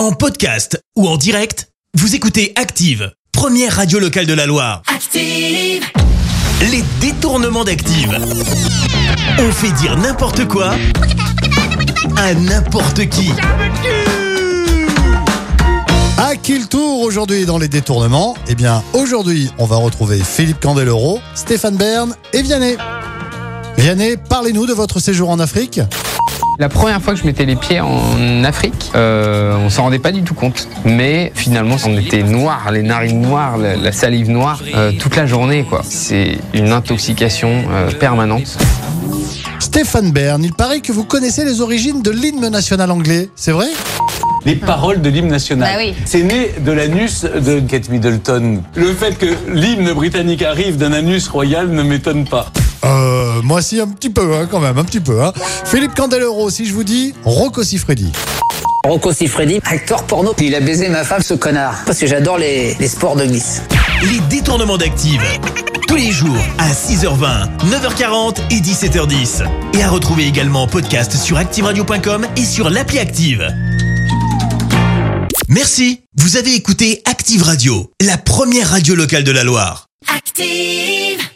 En podcast ou en direct, vous écoutez Active, première radio locale de la Loire. Active, Les détournements d'Active. On fait dire n'importe quoi à n'importe qui. À qui le tour aujourd'hui dans les détournements? Eh bien, aujourd'hui, on va retrouver Philippe Candeloro, Stéphane Bern et Vianney. Vianney, parlez-nous de votre séjour en Afrique. La première fois que je mettais les pieds en Afrique, euh, on s'en rendait pas du tout compte. Mais finalement, on était noirs, les narines noires, la, la salive noire, euh, toute la journée. quoi. C'est une intoxication euh, permanente. Stéphane Bern, il paraît que vous connaissez les origines de l'hymne national anglais, c'est vrai? Les paroles de l'hymne national. Bah oui. C'est né de l'anus de Kate Middleton. Le fait que l'hymne britannique arrive d'un anus royal ne m'étonne pas. Euh, moi si, un petit peu, hein, quand même, un petit peu. Hein. Philippe Candeloro, si je vous dis Rocco Siffredi. Rocco Siffredi, acteur porno. Il a baisé ma femme, ce connard. Parce que j'adore les, les sports de glisse. Les détournements d'Active. Tous les jours à 6h20, 9h40 et 17h10. Et à retrouver également en podcast sur ActiveRadio.com et sur l'appli Active. Merci. Vous avez écouté Active Radio, la première radio locale de la Loire. active.